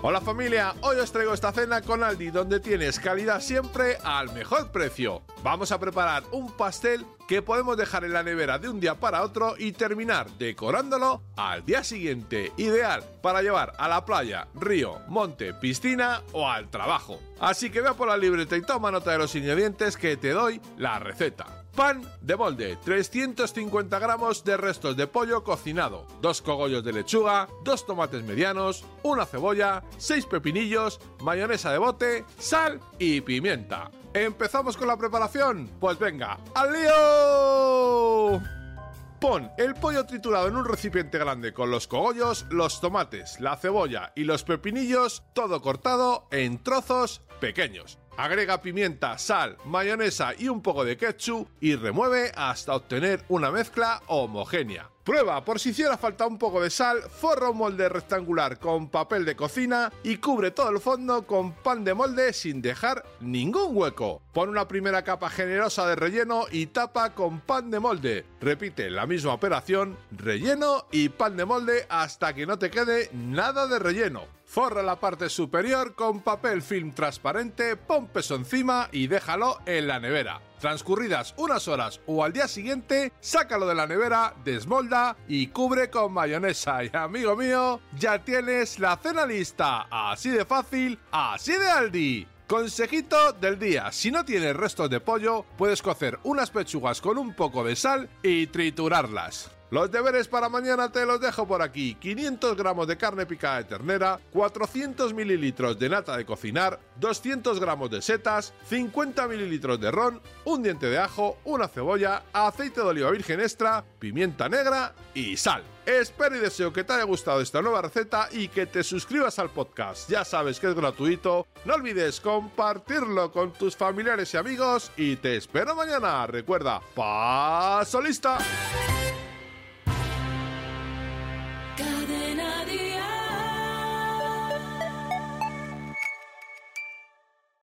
Hola familia, hoy os traigo esta cena con Aldi donde tienes calidad siempre al mejor precio. Vamos a preparar un pastel que podemos dejar en la nevera de un día para otro y terminar decorándolo al día siguiente. Ideal para llevar a la playa, río, monte, piscina o al trabajo. Así que ve por la libreta y toma nota de los ingredientes que te doy la receta. Pan de molde, 350 gramos de restos de pollo cocinado, dos cogollos de lechuga, dos tomates medianos, una cebolla, seis pepinillos, mayonesa de bote, sal y pimienta. ¿Empezamos con la preparación? Pues venga, ¡al lío! Pon el pollo triturado en un recipiente grande con los cogollos, los tomates, la cebolla y los pepinillos, todo cortado en trozos pequeños. Agrega pimienta, sal, mayonesa y un poco de ketchup y remueve hasta obtener una mezcla homogénea. Prueba por si hiciera falta un poco de sal, forra un molde rectangular con papel de cocina y cubre todo el fondo con pan de molde sin dejar ningún hueco. Pon una primera capa generosa de relleno y tapa con pan de molde. Repite la misma operación, relleno y pan de molde hasta que no te quede nada de relleno. Forra la parte superior con papel film transparente, pon peso encima y déjalo en la nevera. Transcurridas unas horas o al día siguiente, sácalo de la nevera, desmolda y cubre con mayonesa. Y amigo mío, ya tienes la cena lista. Así de fácil, así de Aldi. Consejito del día, si no tienes restos de pollo, puedes cocer unas pechugas con un poco de sal y triturarlas. Los deberes para mañana te los dejo por aquí. 500 gramos de carne picada de ternera, 400 mililitros de nata de cocinar, 200 gramos de setas, 50 mililitros de ron, un diente de ajo, una cebolla, aceite de oliva virgen extra, pimienta negra y sal. Espero y deseo que te haya gustado esta nueva receta y que te suscribas al podcast. Ya sabes que es gratuito. No olvides compartirlo con tus familiares y amigos y te espero mañana. Recuerda, paso lista.